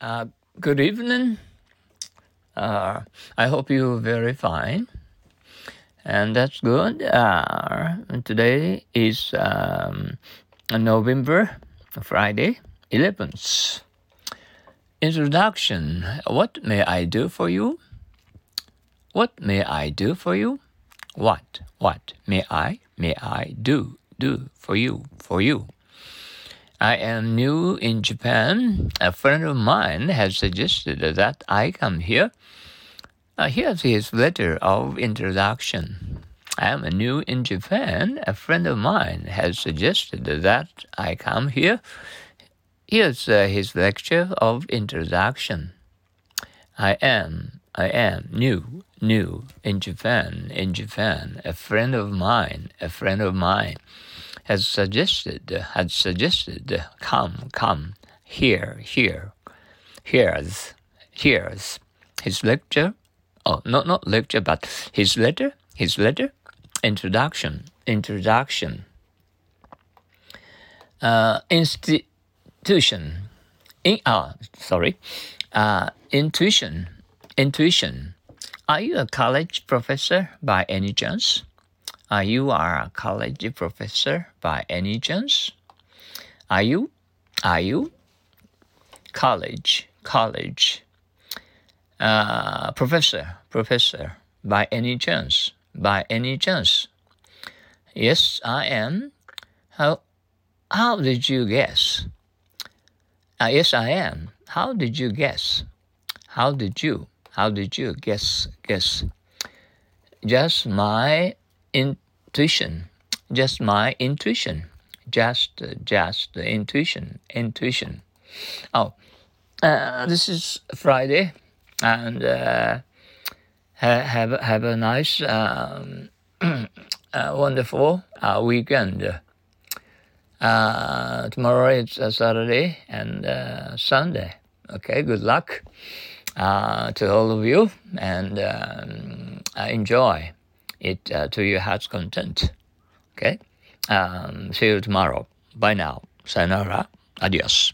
Uh, good evening. Uh, I hope you're very fine. And that's good. Uh, today is um, November, Friday, 11th. Introduction What may I do for you? What may I do for you? What? What may I? May I do? Do for you? For you? I am new in Japan. A friend of mine has suggested that I come here. Uh, here's his letter of introduction. I am new in Japan. A friend of mine has suggested that I come here. Here's uh, his lecture of introduction. I am, I am new, new in Japan, in Japan. A friend of mine, a friend of mine has suggested, had suggested, come, come, here, here, here's, here's his lecture. Oh, not not lecture, but his letter, his letter, introduction, introduction. Uh, institution, in ah, sorry, uh, intuition, intuition. Are you a college professor by any chance? Are you are a college professor by any chance? Are you? Are you? College, college. Uh, professor, professor, by any chance? By any chance? Yes, I am. How, how did you guess? Uh, yes, I am. How did you guess? How did you? How did you guess? Guess? Just my intuition, just my intuition, just just intuition, intuition. Oh, uh, this is Friday, and uh, have have a nice, um, uh, wonderful uh, weekend. Uh, tomorrow it's Saturday and uh, Sunday. Okay, good luck to all of you, and um, enjoy it uh, to your heart's content. Okay? Um, see you tomorrow. Bye now. Sayonara. Adios.